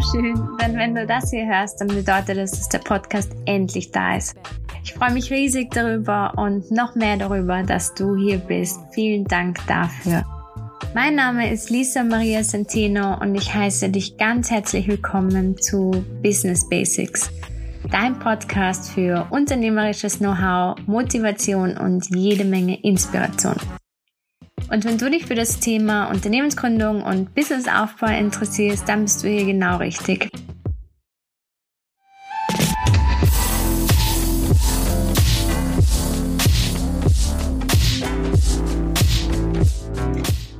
schön, denn wenn du das hier hörst, dann bedeutet das, dass der Podcast endlich da ist. Ich freue mich riesig darüber und noch mehr darüber, dass du hier bist. Vielen Dank dafür. Mein Name ist Lisa Maria Centeno und ich heiße dich ganz herzlich willkommen zu Business Basics, dein Podcast für unternehmerisches Know-how, Motivation und jede Menge Inspiration. Und wenn du dich für das Thema Unternehmensgründung und Businessaufbau interessierst, dann bist du hier genau richtig.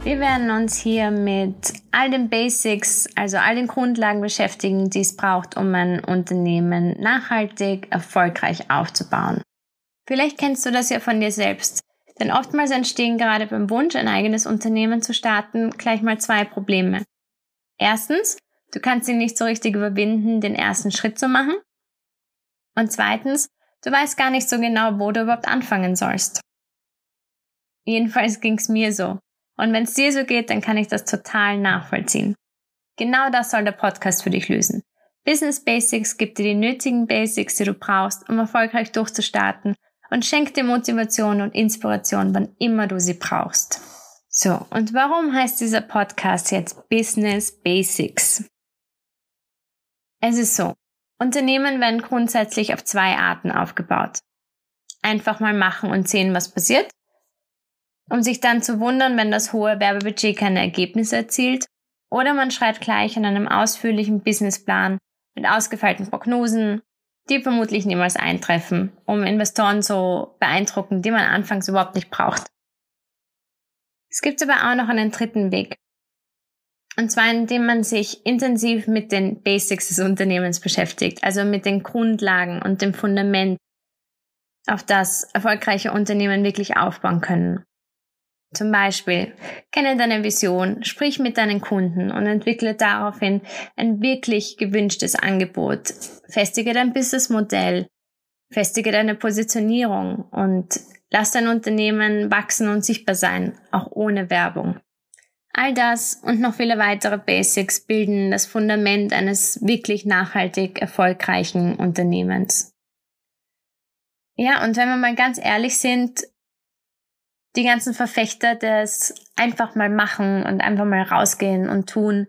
Wir werden uns hier mit all den Basics, also all den Grundlagen beschäftigen, die es braucht, um ein Unternehmen nachhaltig, erfolgreich aufzubauen. Vielleicht kennst du das ja von dir selbst. Denn oftmals entstehen gerade beim Wunsch, ein eigenes Unternehmen zu starten, gleich mal zwei Probleme. Erstens, du kannst ihn nicht so richtig überwinden, den ersten Schritt zu machen. Und zweitens, du weißt gar nicht so genau, wo du überhaupt anfangen sollst. Jedenfalls ging's mir so. Und wenn es dir so geht, dann kann ich das total nachvollziehen. Genau das soll der Podcast für dich lösen. Business Basics gibt dir die nötigen Basics, die du brauchst, um erfolgreich durchzustarten und schenk dir Motivation und Inspiration, wann immer du sie brauchst. So, und warum heißt dieser Podcast jetzt Business Basics? Es ist so, Unternehmen werden grundsätzlich auf zwei Arten aufgebaut. Einfach mal machen und sehen, was passiert, um sich dann zu wundern, wenn das hohe Werbebudget keine Ergebnisse erzielt, oder man schreibt gleich an einem ausführlichen Businessplan mit ausgefeilten Prognosen, die vermutlich niemals eintreffen, um Investoren zu beeindrucken, die man anfangs überhaupt nicht braucht. Es gibt aber auch noch einen dritten Weg. Und zwar indem man sich intensiv mit den Basics des Unternehmens beschäftigt, also mit den Grundlagen und dem Fundament, auf das erfolgreiche Unternehmen wirklich aufbauen können. Zum Beispiel, kenne deine Vision, sprich mit deinen Kunden und entwickle daraufhin ein wirklich gewünschtes Angebot. Festige dein Businessmodell, festige deine Positionierung und lass dein Unternehmen wachsen und sichtbar sein, auch ohne Werbung. All das und noch viele weitere Basics bilden das Fundament eines wirklich nachhaltig erfolgreichen Unternehmens. Ja, und wenn wir mal ganz ehrlich sind, die ganzen Verfechter des einfach mal machen und einfach mal rausgehen und tun.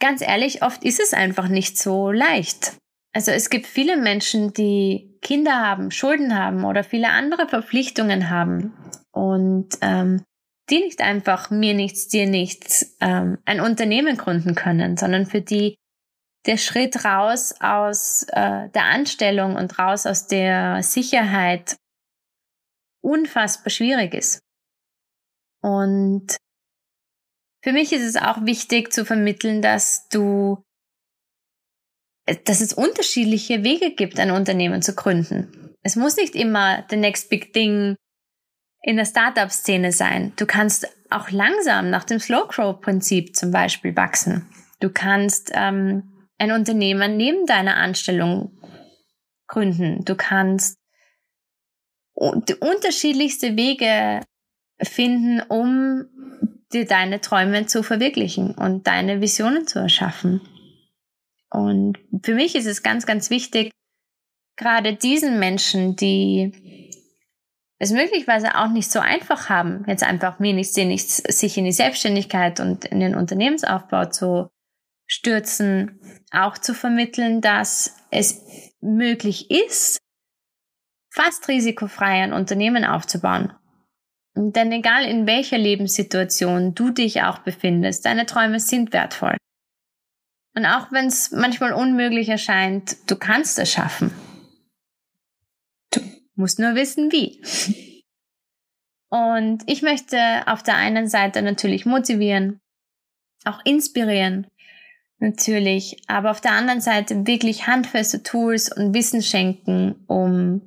Ganz ehrlich, oft ist es einfach nicht so leicht. Also es gibt viele Menschen, die Kinder haben, Schulden haben oder viele andere Verpflichtungen haben und ähm, die nicht einfach mir nichts, dir nichts ähm, ein Unternehmen gründen können, sondern für die der Schritt raus aus äh, der Anstellung und raus aus der Sicherheit unfassbar schwierig ist. Und für mich ist es auch wichtig zu vermitteln, dass du, dass es unterschiedliche Wege gibt, ein Unternehmen zu gründen. Es muss nicht immer the next big thing in der Startup-Szene sein. Du kannst auch langsam nach dem Slow Grow-Prinzip zum Beispiel wachsen. Du kannst ähm, ein Unternehmen neben deiner Anstellung gründen. Du kannst unterschiedlichste Wege finden, um dir deine Träume zu verwirklichen und deine Visionen zu erschaffen. Und für mich ist es ganz, ganz wichtig, gerade diesen Menschen, die es möglicherweise auch nicht so einfach haben, jetzt einfach wenig nichts, sich in die Selbstständigkeit und in den Unternehmensaufbau zu stürzen, auch zu vermitteln, dass es möglich ist, fast risikofrei ein Unternehmen aufzubauen. Denn egal in welcher Lebenssituation du dich auch befindest, deine Träume sind wertvoll. Und auch wenn es manchmal unmöglich erscheint, du kannst es schaffen. Du musst nur wissen, wie. Und ich möchte auf der einen Seite natürlich motivieren, auch inspirieren, natürlich, aber auf der anderen Seite wirklich handfeste Tools und Wissen schenken, um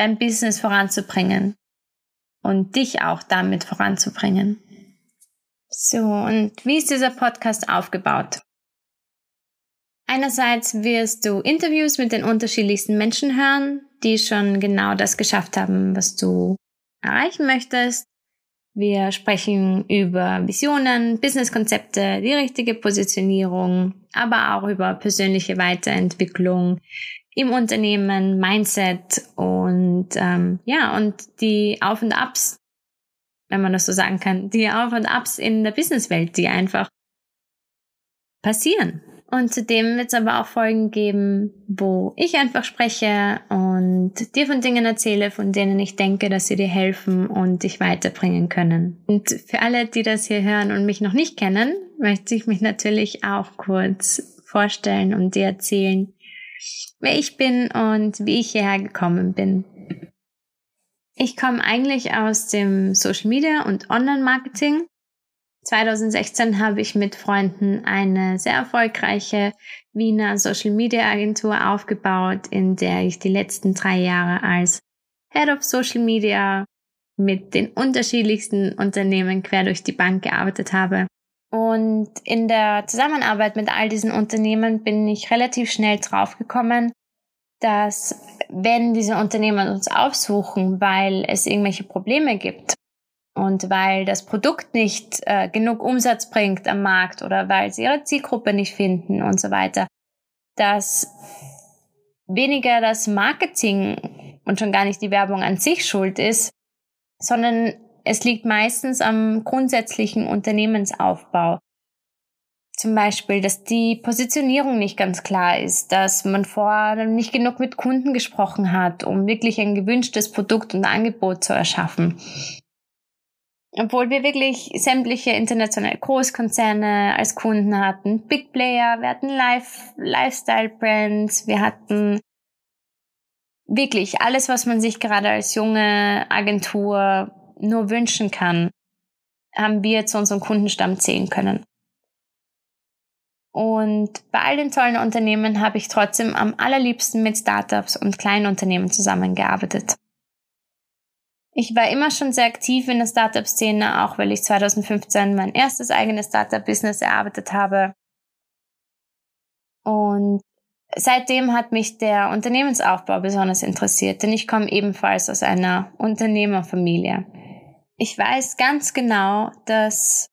dein Business voranzubringen und dich auch damit voranzubringen. So, und wie ist dieser Podcast aufgebaut? Einerseits wirst du Interviews mit den unterschiedlichsten Menschen hören, die schon genau das geschafft haben, was du erreichen möchtest. Wir sprechen über Visionen, Businesskonzepte, die richtige Positionierung, aber auch über persönliche Weiterentwicklung im Unternehmen, Mindset und ähm, ja und die Auf und Abs, wenn man das so sagen kann, die Auf und Abs in der Businesswelt, die einfach passieren. Und zudem wird es aber auch Folgen geben, wo ich einfach spreche und dir von Dingen erzähle, von denen ich denke, dass sie dir helfen und dich weiterbringen können. Und für alle, die das hier hören und mich noch nicht kennen, möchte ich mich natürlich auch kurz vorstellen und dir erzählen, wer ich bin und wie ich hierher gekommen bin. Ich komme eigentlich aus dem Social Media und Online Marketing 2016 habe ich mit Freunden eine sehr erfolgreiche Wiener Social Media Agentur aufgebaut, in der ich die letzten drei Jahre als Head of Social Media mit den unterschiedlichsten Unternehmen quer durch die Bank gearbeitet habe. Und in der Zusammenarbeit mit all diesen Unternehmen bin ich relativ schnell draufgekommen, dass wenn diese Unternehmen uns aufsuchen, weil es irgendwelche Probleme gibt, und weil das Produkt nicht äh, genug Umsatz bringt am Markt oder weil sie ihre Zielgruppe nicht finden und so weiter, dass weniger das Marketing und schon gar nicht die Werbung an sich schuld ist, sondern es liegt meistens am grundsätzlichen Unternehmensaufbau. Zum Beispiel, dass die Positionierung nicht ganz klar ist, dass man vorher nicht genug mit Kunden gesprochen hat, um wirklich ein gewünschtes Produkt und Angebot zu erschaffen obwohl wir wirklich sämtliche internationale Großkonzerne als Kunden hatten, Big Player, wir hatten Life, Lifestyle Brands, wir hatten wirklich alles, was man sich gerade als junge Agentur nur wünschen kann, haben wir zu unserem Kundenstamm zählen können. Und bei all den tollen Unternehmen habe ich trotzdem am allerliebsten mit Startups und kleinen Unternehmen zusammengearbeitet. Ich war immer schon sehr aktiv in der Startup-Szene, auch weil ich 2015 mein erstes eigenes Startup-Business erarbeitet habe. Und seitdem hat mich der Unternehmensaufbau besonders interessiert, denn ich komme ebenfalls aus einer Unternehmerfamilie. Ich weiß ganz genau, dass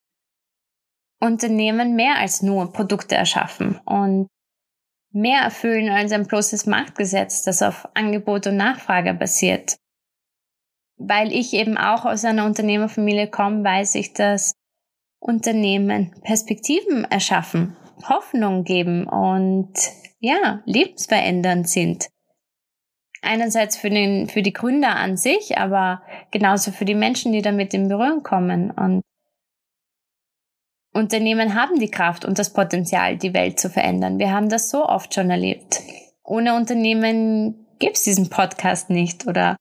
Unternehmen mehr als nur Produkte erschaffen und mehr erfüllen als ein bloßes Marktgesetz, das auf Angebot und Nachfrage basiert weil ich eben auch aus einer Unternehmerfamilie komme, weiß ich, dass Unternehmen Perspektiven erschaffen, Hoffnung geben und ja, lebensverändernd sind. Einerseits für, den, für die Gründer an sich, aber genauso für die Menschen, die damit in Berührung kommen. Und Unternehmen haben die Kraft und das Potenzial, die Welt zu verändern. Wir haben das so oft schon erlebt. Ohne Unternehmen gibt's diesen Podcast nicht oder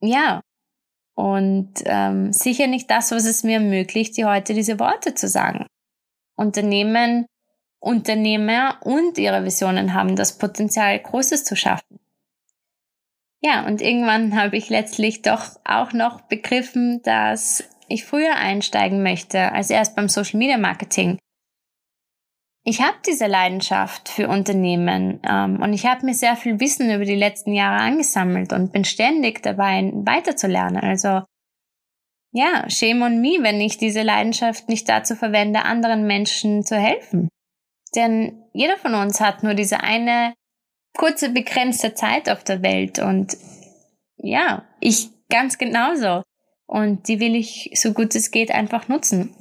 ja, und ähm, sicher nicht das, was es mir ermöglicht, dir heute diese Worte zu sagen. Unternehmen, Unternehmer und ihre Visionen haben das Potenzial, Großes zu schaffen. Ja, und irgendwann habe ich letztlich doch auch noch begriffen, dass ich früher einsteigen möchte als erst beim Social Media Marketing ich habe diese Leidenschaft für Unternehmen ähm, und ich habe mir sehr viel Wissen über die letzten Jahre angesammelt und bin ständig dabei, weiterzulernen. Also ja, shame on me, wenn ich diese Leidenschaft nicht dazu verwende, anderen Menschen zu helfen. Denn jeder von uns hat nur diese eine kurze, begrenzte Zeit auf der Welt und ja, ich ganz genauso. Und die will ich so gut es geht einfach nutzen.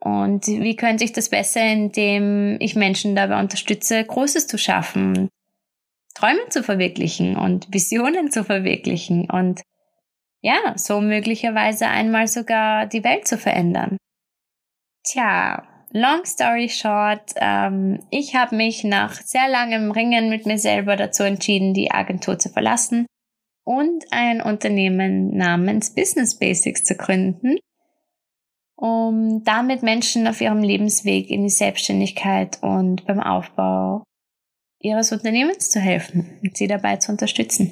Und wie könnte ich das besser, indem ich Menschen dabei unterstütze, Großes zu schaffen, Träume zu verwirklichen und Visionen zu verwirklichen und ja, so möglicherweise einmal sogar die Welt zu verändern. Tja, long story short, ähm, ich habe mich nach sehr langem Ringen mit mir selber dazu entschieden, die Agentur zu verlassen und ein Unternehmen namens Business Basics zu gründen um damit Menschen auf ihrem Lebensweg in die Selbstständigkeit und beim Aufbau ihres Unternehmens zu helfen und sie dabei zu unterstützen.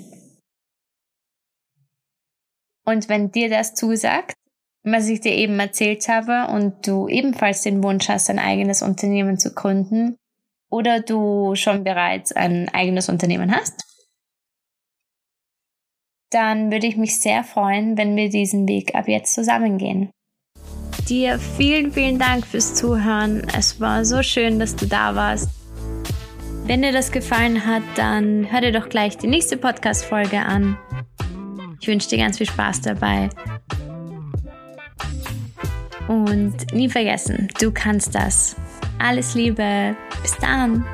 Und wenn dir das zusagt, was ich dir eben erzählt habe und du ebenfalls den Wunsch hast, ein eigenes Unternehmen zu gründen oder du schon bereits ein eigenes Unternehmen hast, dann würde ich mich sehr freuen, wenn wir diesen Weg ab jetzt zusammengehen. Dir vielen, vielen Dank fürs Zuhören. Es war so schön, dass du da warst. Wenn dir das gefallen hat, dann hör dir doch gleich die nächste Podcast-Folge an. Ich wünsche dir ganz viel Spaß dabei. Und nie vergessen, du kannst das. Alles Liebe. Bis dann.